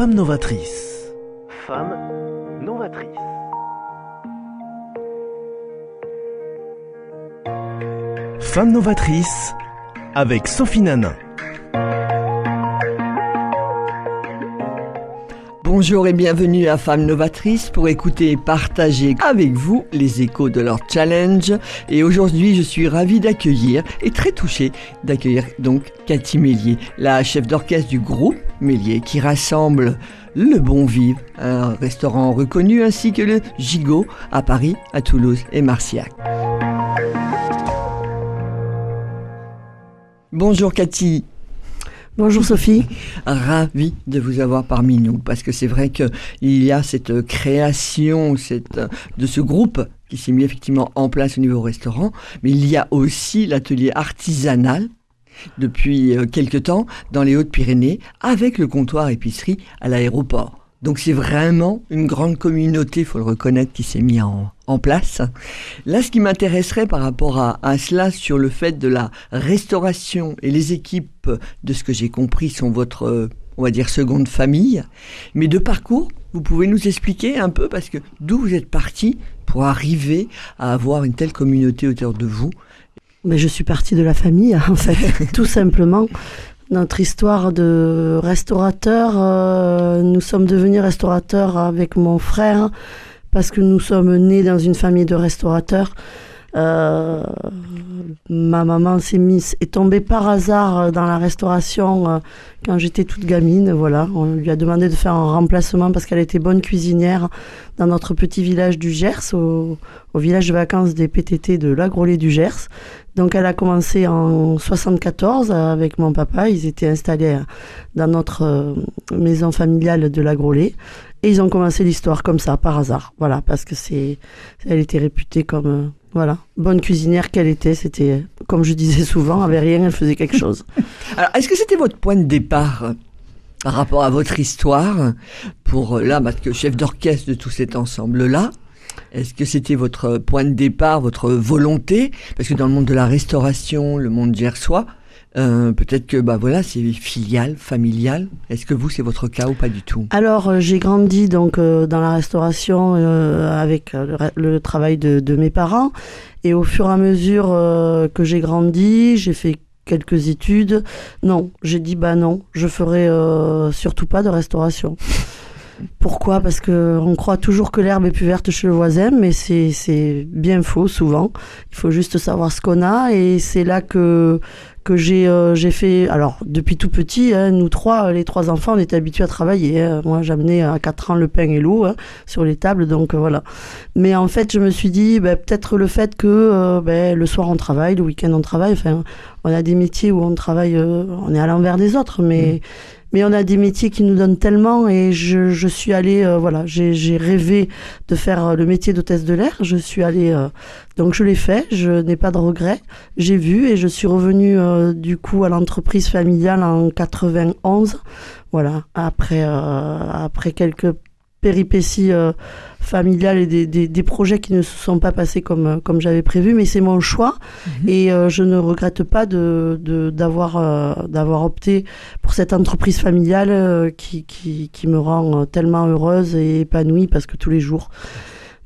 Femme novatrice. Femme novatrice. Femme novatrice avec Sophie Nanin. Bonjour et bienvenue à Femmes Novatrices pour écouter et partager avec vous les échos de leur challenge. Et aujourd'hui, je suis ravie d'accueillir et très touchée d'accueillir donc Cathy Mélier, la chef d'orchestre du groupe Mélier qui rassemble le Bon Vivre, un restaurant reconnu ainsi que le Gigot à Paris, à Toulouse et Marciac. Bonjour Cathy. Bonjour Sophie. Ravi de vous avoir parmi nous parce que c'est vrai qu'il y a cette création cette, de ce groupe qui s'est mis effectivement en place au niveau restaurant, mais il y a aussi l'atelier artisanal depuis euh, quelque temps dans les Hautes-Pyrénées avec le comptoir épicerie à l'aéroport. Donc c'est vraiment une grande communauté, faut le reconnaître, qui s'est mis en, place. Là, ce qui m'intéresserait par rapport à, à, cela, sur le fait de la restauration et les équipes, de ce que j'ai compris, sont votre, on va dire, seconde famille. Mais de parcours, vous pouvez nous expliquer un peu, parce que d'où vous êtes parti pour arriver à avoir une telle communauté autour de vous mais je suis partie de la famille, en fait, tout simplement notre histoire de restaurateur. Euh, nous sommes devenus restaurateurs avec mon frère parce que nous sommes nés dans une famille de restaurateurs. Euh, ma maman s'est mise, est tombée par hasard dans la restauration euh, quand j'étais toute gamine. Voilà, on lui a demandé de faire un remplacement parce qu'elle était bonne cuisinière dans notre petit village du Gers, au, au village de vacances des PTT de l'Agrolet du Gers. Donc elle a commencé en 74 avec mon papa. Ils étaient installés dans notre maison familiale de l'Agrolet. Et ils ont commencé l'histoire comme ça, par hasard. Voilà, parce que c'est, elle était réputée comme, voilà, bonne cuisinière qu'elle était. C'était, comme je disais souvent, avait rien, elle faisait quelque chose. Alors, est-ce que c'était votre point de départ par rapport à votre histoire pour là, parce que chef d'orchestre de tout cet ensemble-là, est-ce que c'était votre point de départ, votre volonté? Parce que dans le monde de la restauration, le monde gersois, euh, peut-être que bah voilà, c'est filial, familial. Est-ce que vous, c'est votre cas ou pas du tout? Alors, euh, j'ai grandi donc euh, dans la restauration avec le, travail de, mes parents, et au fur et à mesure que j'ai grandi, j'ai fait quelques études. Non, j'ai dit bah non, je ferai surtout pas de restauration. Pourquoi? Parce que on croit toujours que l'herbe est plus verte chez le voisin, mais c'est bien faux souvent. Il faut juste savoir ce qu'on a et c'est là que que j'ai euh, j'ai fait alors depuis tout petit hein, nous trois les trois enfants on était habitués à travailler hein. moi j'amenais à 4 ans le pain et l'eau hein, sur les tables donc euh, voilà mais en fait je me suis dit bah, peut-être le fait que euh, bah, le soir on travaille le week-end on travaille enfin on a des métiers où on travaille on est à l'envers des autres mais mmh mais on a des métiers qui nous donnent tellement et je, je suis allée euh, voilà j'ai rêvé de faire le métier d'hôtesse de l'air. Je suis allée euh, donc je l'ai fait. Je n'ai pas de regrets. J'ai vu et je suis revenue euh, du coup à l'entreprise familiale en 91 voilà. Après après quelques péripéties euh, familiales et des, des, des, projets qui ne se sont pas passés comme, comme j'avais prévu, mais c'est mon choix mmh. et euh, je ne regrette pas de, de, d'avoir, euh, d'avoir opté pour cette entreprise familiale euh, qui, qui, qui me rend tellement heureuse et épanouie parce que tous les jours,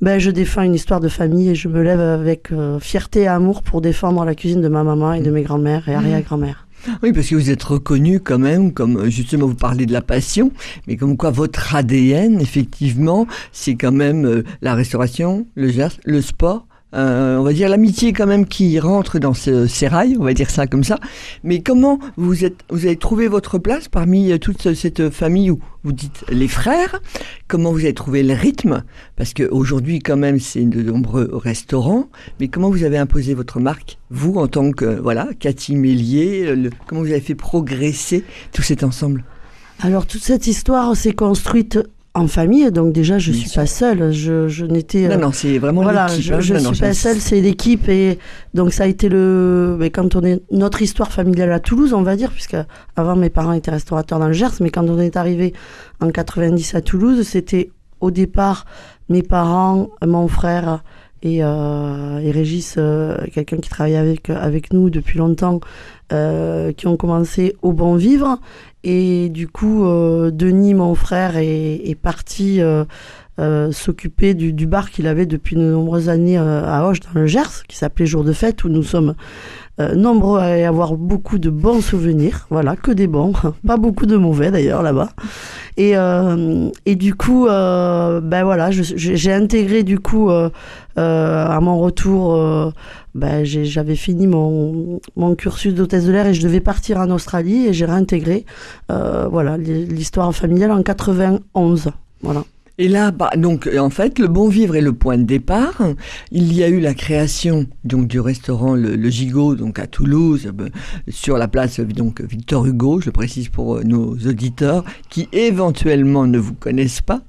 ben, je défends une histoire de famille et je me lève avec fierté et amour pour défendre la cuisine de ma maman et de mes grands-mères et arrière-grand-mères. Oui, parce que vous êtes reconnu quand même, comme justement vous parlez de la passion, mais comme quoi votre ADN, effectivement, c'est quand même euh, la restauration, le le sport. Euh, on va dire l'amitié quand même qui rentre dans ce sérail, on va dire ça comme ça. Mais comment vous êtes, vous avez trouvé votre place parmi toute cette famille où vous dites les frères? Comment vous avez trouvé le rythme? Parce qu'aujourd'hui quand même c'est de nombreux restaurants. Mais comment vous avez imposé votre marque vous en tant que voilà Cathy Mélier le, Comment vous avez fait progresser tout cet ensemble? Alors toute cette histoire s'est construite en famille, donc déjà je Bien suis sûr. pas seule. Je, je n'étais. Non, non, c'est vraiment voilà, l'équipe. Je, je non, suis pas seule, c'est l'équipe et donc ça a été le. Mais quand on est notre histoire familiale à Toulouse, on va dire, puisque avant mes parents étaient restaurateurs dans le Gers, mais quand on est arrivé en 90 à Toulouse, c'était au départ mes parents, mon frère et, euh, et Régis, euh, quelqu'un qui travaille avec, nous depuis longtemps, euh, qui ont commencé au bon vivre. Et du coup, Denis, mon frère, est, parti s'occuper du, du bar qu'il avait depuis de nombreuses années à Auch, dans le Gers, qui s'appelait Jour de fête, où nous sommes euh, nombreux à y avoir beaucoup de bons souvenirs. Voilà, que des bons, pas beaucoup de mauvais d'ailleurs là-bas. Et, euh, du coup, euh, ben voilà, j'ai intégré du coup à mon retour, ben j'avais fini mon, mon cursus d'hôtesse de l'air et je devais partir en Australie et j'ai réintégré voilà l'hi- l'histoire familiale en 91. Voilà. Et là, bah, donc, en fait, le bon vivre est le point de départ. Il y a eu la création donc du restaurant Le, Gigot, donc à Toulouse, euh, sur la place euh, donc Victor Hugo. Je le précise pour euh, nos auditeurs qui éventuellement ne vous connaissent pas.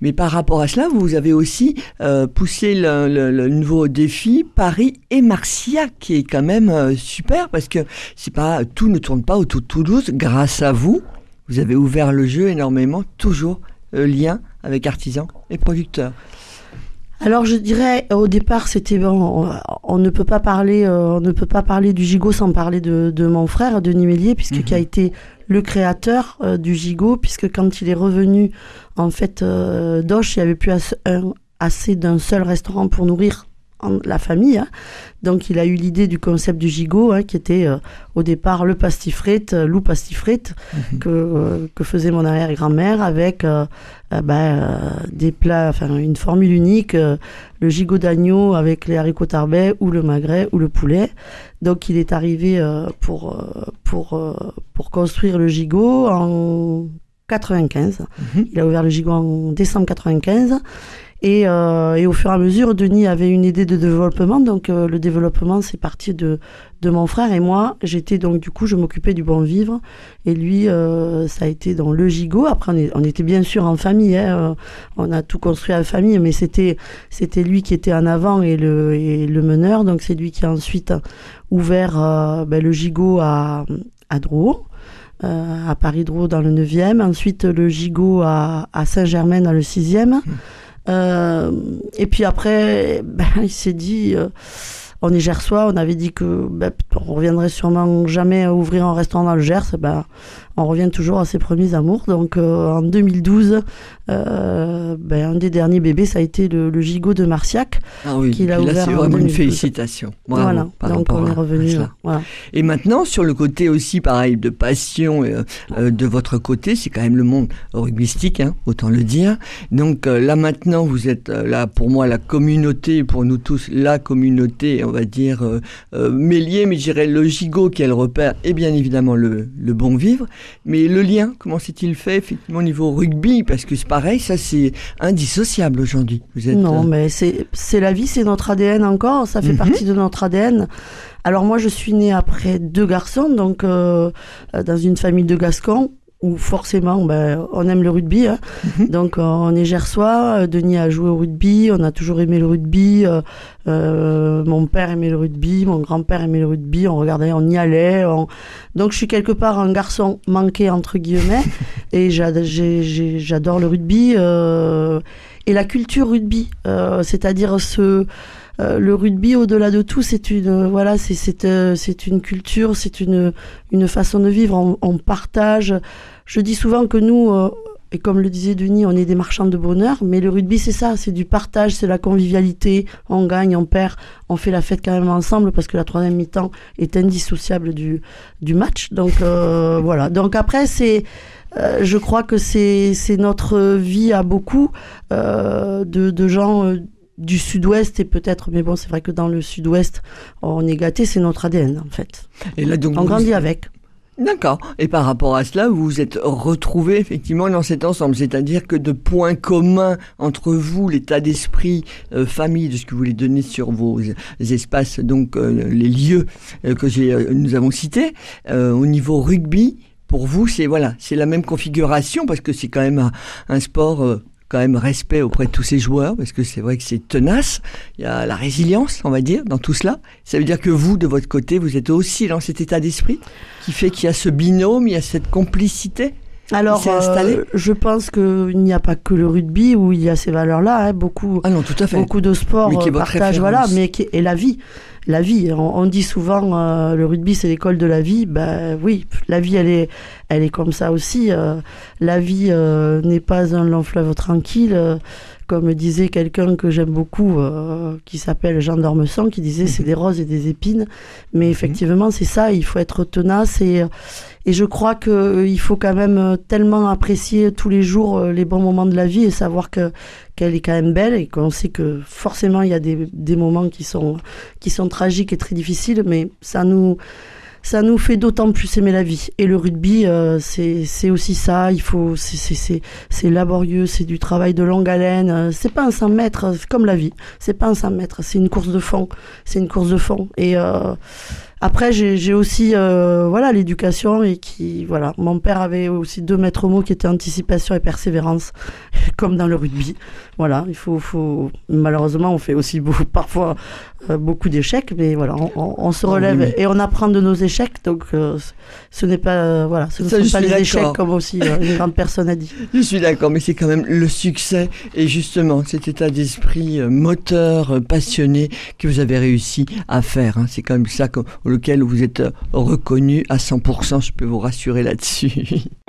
Mais par rapport à cela, vous avez aussi euh, poussé le, nouveau défi Paris et Marciac, qui est quand même euh, super parce que pas tout ne tourne pas autour de Toulouse. Grâce à vous, vous avez ouvert le jeu énormément, toujours euh, lien avec artisans et producteurs. Alors je dirais au départ c'était bon, on, on ne peut pas parler euh, on ne peut pas parler du gigot sans parler de, de mon frère Denis Mélier puisque Mhm. qui a été le créateur euh, du gigot puisque quand il est revenu en fait euh, d'Auch il n'y avait plus assez d'un seul restaurant pour nourrir en- la famille hein. donc il a eu l'idée du concept du gigot hein, qui était euh, au départ le pastifrette euh, loup pastifrette Mhm. que, euh, que faisait mon arrière-grand-mère avec euh, des plats, enfin une formule unique, le gigot d'agneau avec les haricots tarbais ou le magret ou le poulet. Donc il est arrivé pour, pour, pour construire le gigot en 95. Mhm. Il a ouvert le gigot en décembre 95. Et, euh, et au fur et à mesure, Denis avait une idée de développement. Donc euh, le développement, c'est parti de, de mon frère et moi. J'étais donc du coup, je m'occupais du bon vivre. Et lui, euh, ça a été dans le gigot. Après, on, est- on était bien sûr en famille. hein, on a tout construit en famille, mais c'était c'était lui qui était en avant et le, et le meneur. Donc c'est lui qui a ensuite ouvert ben, le gigot à, à Drouot. euh, à Paris-Drouot dans le 9e, ensuite le gigot à, à Saint-Germain dans le 6e. Euh, et puis après, ben, il s'est dit, euh, on est gersois, on avait dit que ben, on reviendrait sûrement jamais à ouvrir un restaurant dans le Gers. Ben, on revient toujours à ses premiers amours. Donc euh, en 2012, euh, ben, un des derniers bébés, ça a été le, le gigot de Marciac. Ah oui, Qu'il a puis là ouvert c'est en vraiment une 2012. félicitation. Bravo voilà, par donc on est revenu. voilà. Et maintenant, sur le côté aussi, pareil, de passion euh, de votre côté, c'est quand même le monde rugbystique, hein, autant le dire. Donc là maintenant, vous êtes là pour moi la communauté, pour nous tous la communauté, on va dire Mélier, mais je dirais le gigot qui est le repère, et bien évidemment le, le bon vivre. Mais le lien, comment s'est-il fait effectivement au niveau rugby? Parce que c'est pareil, ça c'est indissociable aujourd'hui. Vous êtes Non, euh, mais c'est la vie, c'est notre ADN encore, ça fait Mhm. partie de notre ADN. Alors moi, je suis née après deux garçons, donc euh, dans une famille de Gascons où forcément, ben, on aime le rugby. hein. Mhm. Donc euh, on est gersois. euh, Denis a joué au rugby, on a toujours aimé le rugby. euh, euh, mon père aimait le rugby, mon grand-père aimait le rugby. On regardait, on y allait. on- Donc je suis quelque part un garçon manqué entre guillemets, et j'adore le rugby euh, et la culture rugby, euh, c'est-à-dire ce euh, le rugby, au-delà de tout, c'est une euh, voilà, c'est euh, c'est une culture, c'est une une façon de vivre. On, partage. Je dis souvent que nous, et comme le disait Denis, on est des marchands de bonheur, mais le rugby, c'est ça, c'est du partage, c'est la convivialité. On gagne, on perd, on fait la fête quand même ensemble parce que la troisième mi-temps est indissociable du du match. Donc voilà. Donc après, c'est je crois que c'est notre vie à beaucoup de, gens du sud-ouest et peut-être, mais bon, c'est vrai que dans le sud-ouest, on est gâté, c'est notre ADN en fait. et là donc On vous- grandit avec. D'accord. Et par rapport à cela, vous vous êtes retrouvés effectivement dans cet ensemble. C'est-à-dire que de points communs entre vous, l'état d'esprit, euh, famille, de ce que vous voulez donner sur vos espaces, donc euh, les lieux euh, que nous avons cités, au niveau rugby, pour vous, c'est voilà, c'est la même configuration parce que c'est quand même un, un sport. Quand même respect auprès de tous ces joueurs parce que c'est vrai que c'est tenace. Il y a la résilience, on va dire, dans tout cela. Ça veut dire que vous, de votre côté, vous êtes aussi dans cet état d'esprit qui fait qu'il y a ce binôme, il y a cette complicité Alors, euh, je pense qu'il n'y a pas que le rugby où il y a ces valeurs-là. hein. Beaucoup, Ah non, tout à fait. beaucoup de sports est euh, partagent, voilà, mais qui et la vie. La vie, on, on dit souvent euh, le rugby c'est l'école de la vie. Ben oui, la vie elle est, elle est comme ça aussi. euh, la vie euh, n'est pas un long fleuve tranquille, comme disait quelqu'un que j'aime beaucoup, qui s'appelle Jean d'Ormesson, qui disait c'est des roses et des épines. Mais effectivement c'est ça, il faut être tenace et et je crois que euh, il faut quand même tellement apprécier tous les jours les bons moments de la vie et savoir que qu'elle est quand même belle et qu'on sait que forcément il y a des, des moments qui sont qui sont tragiques et très difficiles, mais ça nous ça nous fait d'autant plus aimer la vie. Et le rugby, euh, c'est aussi ça. Il faut c'est laborieux, c'est du travail de longue haleine. Euh, C'est pas un 100 mètres, c'est comme la vie. C'est pas un 100 mètres, c'est une course de fond. C'est une course de fond. Et euh, après, j'ai aussi euh, voilà l'éducation et qui voilà. Mon père avait aussi deux maîtres mots qui étaient anticipation et persévérance, comme dans le rugby. Voilà, il faut faut malheureusement on fait aussi beaucoup, parfois euh, beaucoup d'échecs, mais voilà, on, on- on se Oui, relève et on apprend de nos échecs. Donc euh, ce n'est pas voilà, ce ne Ça, sont pas les échecs comme aussi une grande personne a dit. Je suis d'accord, mais c'est quand même le succès et justement cet état d'esprit moteur, passionné que vous avez réussi à faire. hein. C'est quand même ça que- auquel vous êtes reconnu à 100%, je peux vous rassurer là-dessus.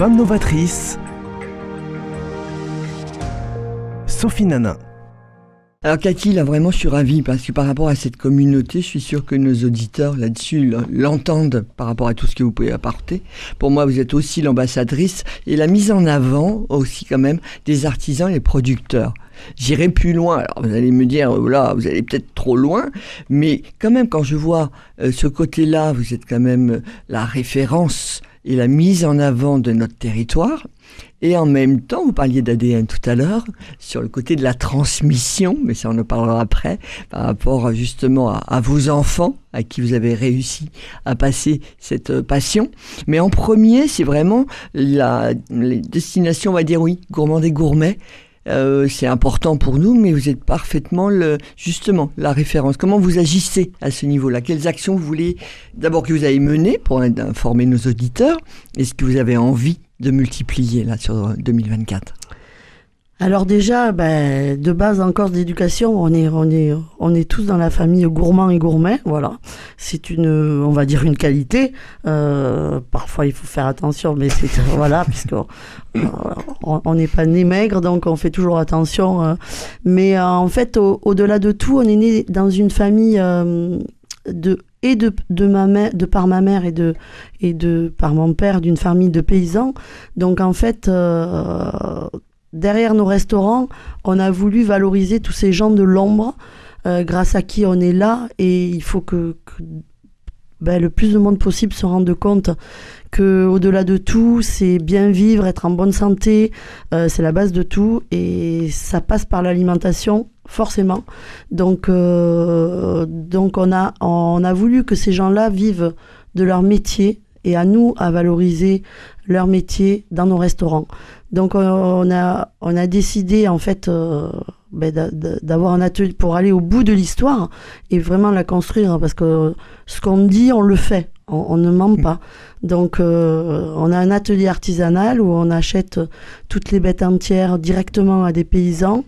Femme novatrice. Sophie Nana. Alors Cathy, là vraiment je suis ravie parce que par rapport à cette communauté, je suis sûr que nos auditeurs là-dessus l'entendent par rapport à tout ce que vous pouvez apporter. Pour moi, vous êtes aussi l'ambassadrice et la mise en avant aussi quand même des artisans et des producteurs. J'irai plus loin. Alors vous allez me dire, euh, là, vous allez peut-être trop loin, mais quand même quand je vois euh, ce côté-là, vous êtes quand même euh, la référence et la mise en avant de notre territoire. Et en même temps, vous parliez d'ADN tout à l'heure, sur le côté de la transmission, mais ça on en parlera après, par rapport justement à, vos enfants, à qui vous avez réussi à passer cette euh, passion. Mais en premier, c'est vraiment la les destinations, on va dire oui, gourmand et gourmets. Euh, c'est important pour nous, mais vous êtes parfaitement le, justement la référence. Comment vous agissez à ce niveau-là? Quelles actions vous voulez d'abord que vous avez menées pour informer nos auditeurs? Est-ce que vous avez envie de multiplier là sur euh, 2024 Alors déjà, ben, de base en course d'éducation, on est, on est, on est tous dans la famille gourmand et gourmet. Voilà, c'est une, on va dire une qualité. Euh, parfois, il faut faire attention, mais c'est voilà, puisque on on n'est pas né maigre, donc on fait toujours attention. euh. mais euh, en fait, au- au-delà de tout, on est né dans une famille euh, de et de, de ma mère, de par ma mère et de et de par mon père d'une famille de paysans. Donc en fait. euh, derrière nos restaurants, on a voulu valoriser tous ces gens de l'ombre, euh, grâce à qui on est là, et il faut que, ben, le plus de monde possible se rende compte que au-delà de tout, c'est bien vivre, être en bonne santé, euh, c'est la base de tout, et ça passe par l'alimentation forcément. Donc, euh, donc on a on a voulu que ces gens-là vivent de leur métier et à nous à valoriser leur métier dans nos restaurants. Donc on- on a on a décidé en fait euh, ben, d'a- d'a- d'avoir un atelier pour aller au bout de l'histoire et vraiment la construire parce que ce qu'on dit on le fait, on, on ne ment pas. Donc euh, on a un atelier artisanal où on achète toutes les bêtes entières directement à des paysans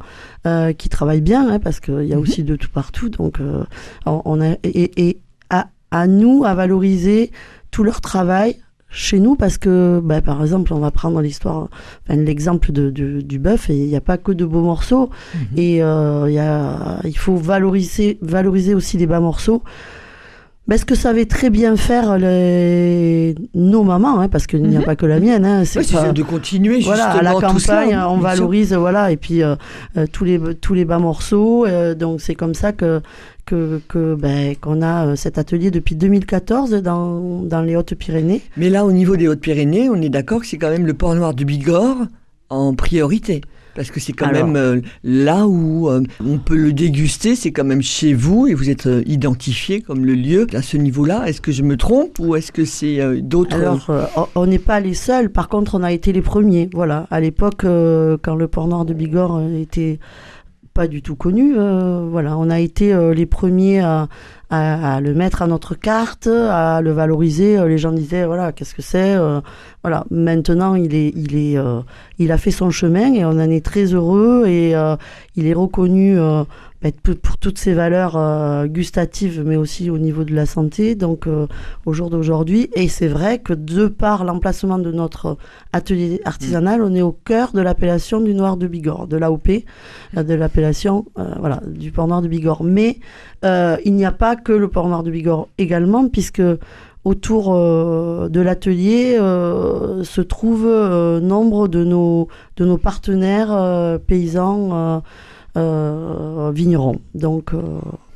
euh, qui travaillent bien hein, parce qu'il y a aussi de tout partout. Donc euh, on, on a et, et à, à nous à valoriser tout leur travail chez nous parce que, bah, par exemple, on va prendre l'histoire, enfin, l'exemple de, de- du bœuf et il n'y a pas que de beaux morceaux et euh, il y a, il faut valoriser, valoriser aussi les bas morceaux. Ben, ce que savaient très bien faire les... nos mamans, hein, parce qu'il n'y a Mhm. pas que la mienne. Hein, c'est pas- de continuer voilà, justement à la cela, campagne, on sûr. valorise, voilà, et puis euh, euh, tous les tous les bas morceaux. euh, donc c'est comme ça que que ben, qu'on a euh, cet atelier depuis 2014 dans, dans les Hautes-Pyrénées. Mais là, au niveau des Hautes-Pyrénées, on est d'accord que c'est quand même le port noir du Bigorre en priorité. Parce que c'est quand Alors- même euh, là où euh, on peut le déguster, c'est quand même chez vous et vous êtes euh, identifié comme le lieu à ce niveau-là. Est-ce que je me trompe ou est-ce que c'est d'autres Alors, on- n'est pas les seuls. Par contre, on a été les premiers. Voilà, à l'époque, quand le port noir de Bigorre était pas du tout connu, euh, voilà, on a été euh, les premiers à, à- à le mettre à notre carte, à le valoriser. Euh, Les gens disaient, voilà, qu'est-ce que c'est Euh, Voilà, maintenant, il est, il est, euh, il a fait son chemin et on en est très heureux et euh, il est reconnu. euh, ben, pour, toutes ses valeurs euh, gustatives, mais aussi au niveau de la santé. Donc, euh, au jour d'aujourd'hui. Et c'est vrai que de par l'emplacement de notre atelier artisanal, on est au cœur de l'appellation du Noir de Bigorre, de l'AOP, de l'appellation euh, voilà, du port noir de Bigorre. Mais euh, il n'y a pas que le port noir de Bigorre également, puisque autour euh, de l'atelier euh, se trouvent euh, nombre de nos, de nos partenaires paysans vignerons. Donc,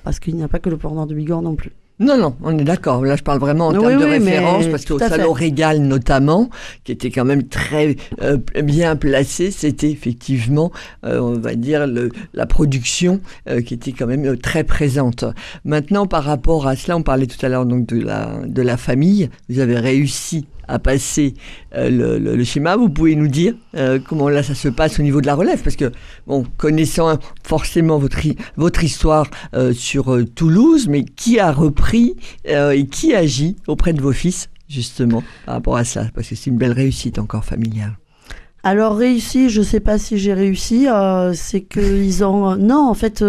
parce qu'il n'y a pas que le port noir de Bigorre non plus. Non, non, on est d'accord. Là, je parle vraiment en Oui, termes de oui, référence, parce qu'au Salon fait. Régal notamment, qui était quand même très euh, bien placé, c'était effectivement, euh, on va dire, le, la production euh, qui était quand même très présente. Maintenant, par rapport à cela, on parlait tout à l'heure donc de la, de la famille. Vous avez réussi à passer euh, le, schéma. Vous pouvez nous dire euh, comment là ça se passe au niveau de la relève Parce que, bon, connaissant forcément votre, votre histoire euh, sur Toulouse, mais qui a repris et qui agit auprès de vos fils, justement, par rapport à ça? Parce que c'est une belle réussite encore familiale. Alors réussi, je sais pas si j'ai réussi. c'est que ils ont non en fait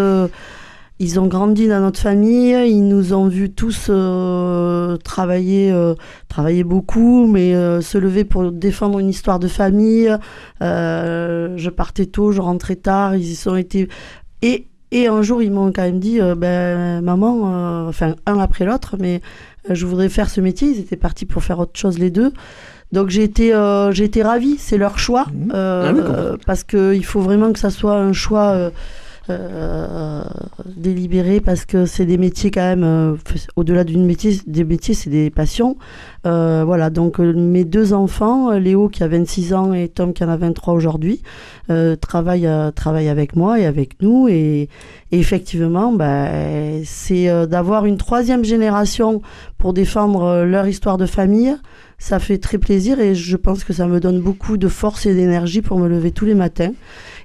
ils ont grandi dans notre famille. Ils nous ont vus tous euh, travailler euh, travailler beaucoup, mais euh, se lever pour défendre une histoire de famille. Euh, je partais tôt, je rentrais tard. Ils y sont été et et un jour ils m'ont quand même dit euh, ben maman, euh, enfin un après l'autre, mais je voudrais faire ce métier. Ils étaient partis pour faire autre chose les deux. Donc j'ai été, euh, j'ai été ravie, c'est leur choix, Mhm. euh, Ah oui, euh, parce qu'il faut vraiment que ça soit un choix euh, délibéré, parce que c'est des métiers quand même, euh, au-delà d'une métier, des métiers, c'est des passions. Euh, voilà, donc euh, mes deux enfants, euh, Léo qui a 26 ans et Tom qui en a 23 aujourd'hui, euh, travaillent, travaillent avec moi et avec nous, et, effectivement, bah, c'est d'avoir une troisième génération pour défendre leur histoire de famille ça fait très plaisir et je pense que ça me donne beaucoup de force et d'énergie pour me lever tous les matins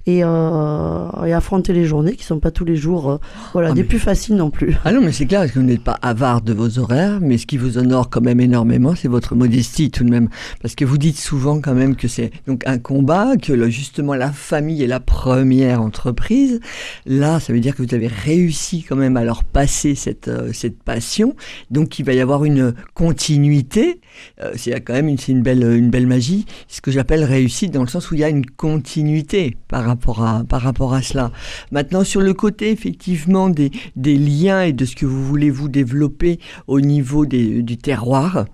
et, euh, et affronter les journées qui sont pas tous les jours euh, voilà Ah, des mais- plus faciles non plus. Ah non, mais c'est clair que vous n'êtes pas avare de vos horaires, mais ce qui vous honore quand même énormément, c'est votre modestie tout de même. Parce que vous dites souvent quand même que c'est donc un combat, que le- justement la famille est la première entreprise. Là, ça veut dire que vous avez réussi quand même à leur passer cette, euh, cette passion. Donc il va y avoir une continuité. C'est quand même une, une, belle, une belle magie. Ce que j'appelle réussite dans le sens où il y a une continuité par par rapport à cela. Maintenant, sur le côté effectivement des, liens et de ce que vous voulez vous développer au niveau du terroir,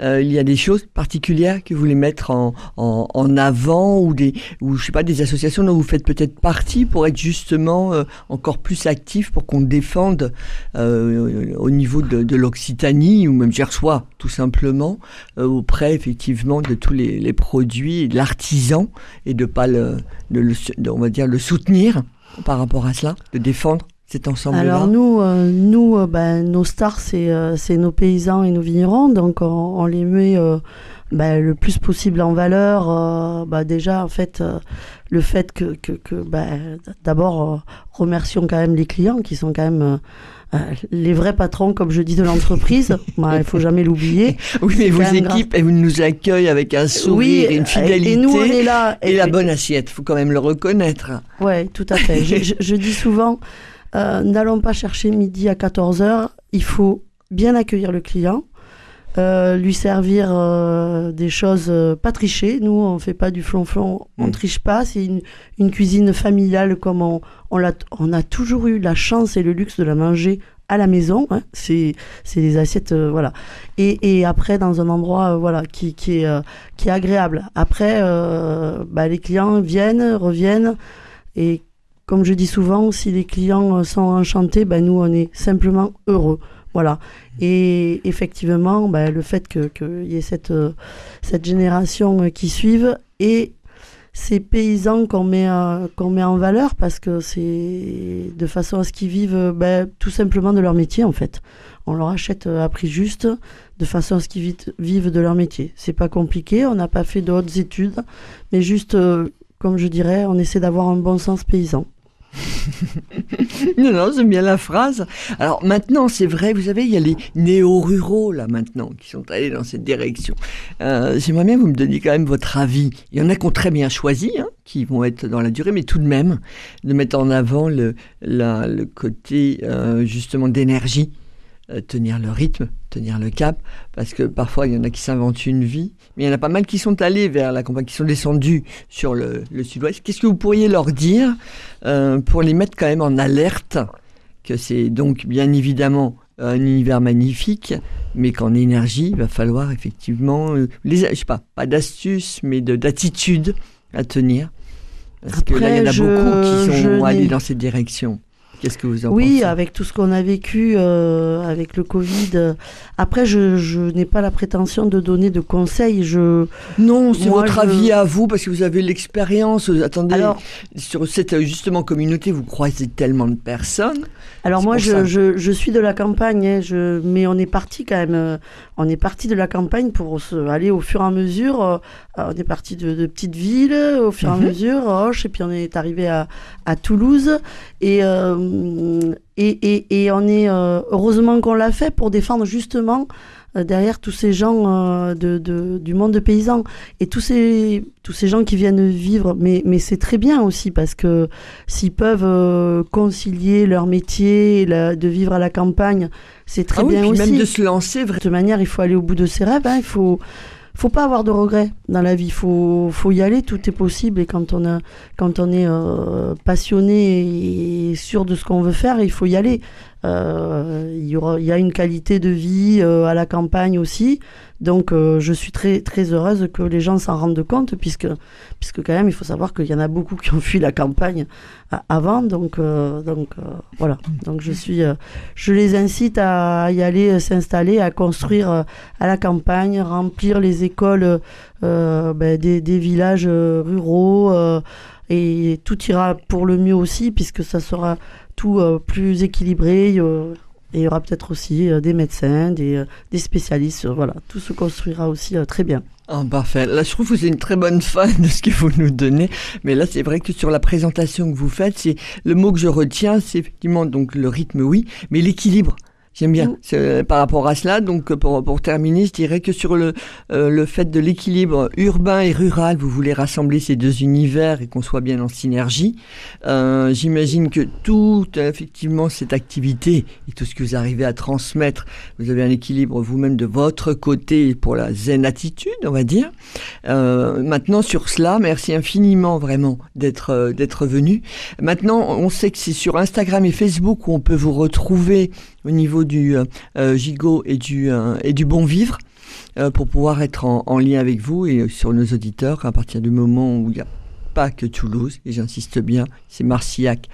euh, il y a des choses particulières que vous voulez mettre en, en, en avant ou des ou je sais pas des associations dont vous faites peut-être partie pour être justement euh, encore plus actif pour qu'on défende euh, au niveau de, de l'Occitanie ou même Gersois tout simplement euh, auprès effectivement de tous les, les produits de l'artisan et de pas le, de le on va dire le soutenir par rapport à cela de défendre cet ensemble-là Alors nous, euh, nous, euh, ben, nos stars, c'est euh, c'est nos paysans et nos vignerons, donc on, on les met ben, le plus possible en valeur. bah, déjà, en fait, le fait que, que, que ben, d'abord, remercions quand même les clients qui sont quand même euh, les vrais patrons, comme je dis, de l'entreprise. Ben, Il faut jamais l'oublier. Oui, mais vos équipes, elles nous accueillent avec un sourire et une fidélité. et nous on est là. et la bonne assiette, faut quand même le reconnaître. Ouais, tout à fait. je, je- je dis souvent, euh, n'allons pas chercher midi à 14h. Il faut bien accueillir le client, euh, lui servir euh, des choses, euh, pas tricher. Nous, on fait pas du flonflon, on Mm. triche pas. C'est une, une cuisine familiale comme on, on, a toujours eu la chance et le luxe de la manger à la maison. hein. C'est, c'est des assiettes, voilà. Et, et après, dans un endroit, voilà, qui, qui est, qui est agréable. Après, bah, les clients viennent, reviennent et comme je dis souvent, si les clients sont enchantés, ben nous on est simplement heureux. Voilà. Et effectivement, ben, le fait qu'il que y ait cette, cette génération qui suive et ces paysans qu'on met, met en valeur parce que c'est de façon à ce qu'ils vivent ben, tout simplement de leur métier en fait. On leur achète à prix juste de façon à ce qu'ils vivent de leur métier. C'est pas compliqué, on n'a pas fait d'autres études, mais juste, euh, comme je dirais, on essaie d'avoir un bon sens paysan. non, non, j'aime bien la phrase. Alors maintenant, c'est vrai, vous savez, il y a les néo-ruraux là maintenant qui sont allés dans cette direction. Euh, J'aimerais bien que vous me donniez quand même votre avis. Il y en a qui ont très bien choisi, hein, qui vont être dans la durée, mais tout de même de mettre en avant le, le côté euh, justement d'énergie, euh, tenir le rythme, tenir le cap, parce que parfois il y en a qui s'inventent une vie, mais il y en a pas mal qui sont allés vers la campagne, qui sont descendus sur le, sud-ouest. Qu'est-ce que vous pourriez leur dire euh, pour les mettre quand même en alerte que c'est donc bien évidemment un univers magnifique, mais qu'en énergie, il va falloir effectivement, euh, les, je sais pas, pas d'astuces, mais d'attitude à tenir? Parce que là, il y en a beaucoup qui sont allés dans cette direction. Qu'est-ce que vous en oui, Oui, avec tout ce qu'on a vécu euh, avec le Covid. Après, je, je n'ai pas la prétention de donner de conseils. Je non, c'est votre avis à vous parce que vous avez l'expérience. Attendez, alors, sur cette justement communauté, vous croisez tellement de personnes. Alors moi, je, je, je, suis de la campagne, hein, je, mais on est parti quand même. Euh, on est parti de la campagne pour se, aller au fur et à mesure. Euh, on est parti de, de petites villes au fur et à mhm. mesure, Roche, et puis on est arrivé à, à Toulouse. Et, euh, et, et, et, on est heureusement qu'on l'a fait pour défendre justement euh, derrière tous ces gens euh, de, de, du monde de paysans et tous ces, tous ces gens qui viennent vivre. Mais, mais c'est très bien aussi parce que s'ils peuvent euh, concilier leur métier, de vivre à la campagne, c'est très ah bien aussi. Même de se lancer. De toute manière, il faut aller au bout de ses rêves. Hein, il faut faut pas avoir de regrets dans la vie. Faut, faut y aller, tout est possible. Et quand on, a, quand on est passionné et sûr de ce qu'on veut faire, il faut y aller. Euh, il, y a une qualité de vie euh, à la campagne aussi. Donc euh, je suis très très heureuse que les gens s'en rendent compte puisque puisque quand même il faut savoir qu'il y en a beaucoup qui ont fui la campagne avant donc donc voilà donc je suis je les incite à y aller s'installer à construire à la campagne remplir les écoles ben, des, villages ruraux et tout ira pour le mieux aussi puisque ça sera euh, plus équilibré. et il y aura peut-être aussi euh, des médecins, des, euh, spécialistes. Voilà, tout se construira aussi très bien. Oh, parfait. Là, je trouve que êtes une très bonne fan de ce que vous nous donnez. Mais là, c'est vrai que sur la présentation que vous faites, c'est le mot que je retiens, c'est effectivement donc le rythme, oui, mais l'équilibre. J'aime bien mm. par rapport à cela. Donc pour, pour terminer, je dirais que sur le, euh, le fait de l'équilibre urbain et rural, vous voulez rassembler ces deux univers et qu'on soit bien en synergie. Euh, J'imagine que tout effectivement cette activité et tout ce que vous arrivez à transmettre, vous avez un équilibre vous-même de votre côté pour la zen attitude, on va dire. Euh, maintenant sur cela, merci infiniment vraiment d'être euh, d'être venu. Maintenant, on sait que c'est sur Instagram et Facebook où on peut vous retrouver au niveau du euh, euh, gigot et du, euh, et du bon vivre pour pouvoir être en, lien avec vous et sur nos auditeurs à partir du moment où il n'y a pas que Toulouse, et j'insiste bien, c'est Marcillac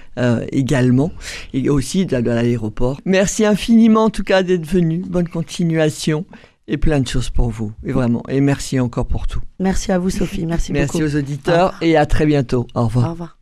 également, et aussi à l'aéroport. Merci infiniment en tout cas d'être venu, bonne continuation et plein de choses pour vous, et vraiment, et merci encore pour tout. Merci à vous Sophie, merci, beaucoup. Merci aux auditeurs et à très bientôt. Au revoir. Au revoir.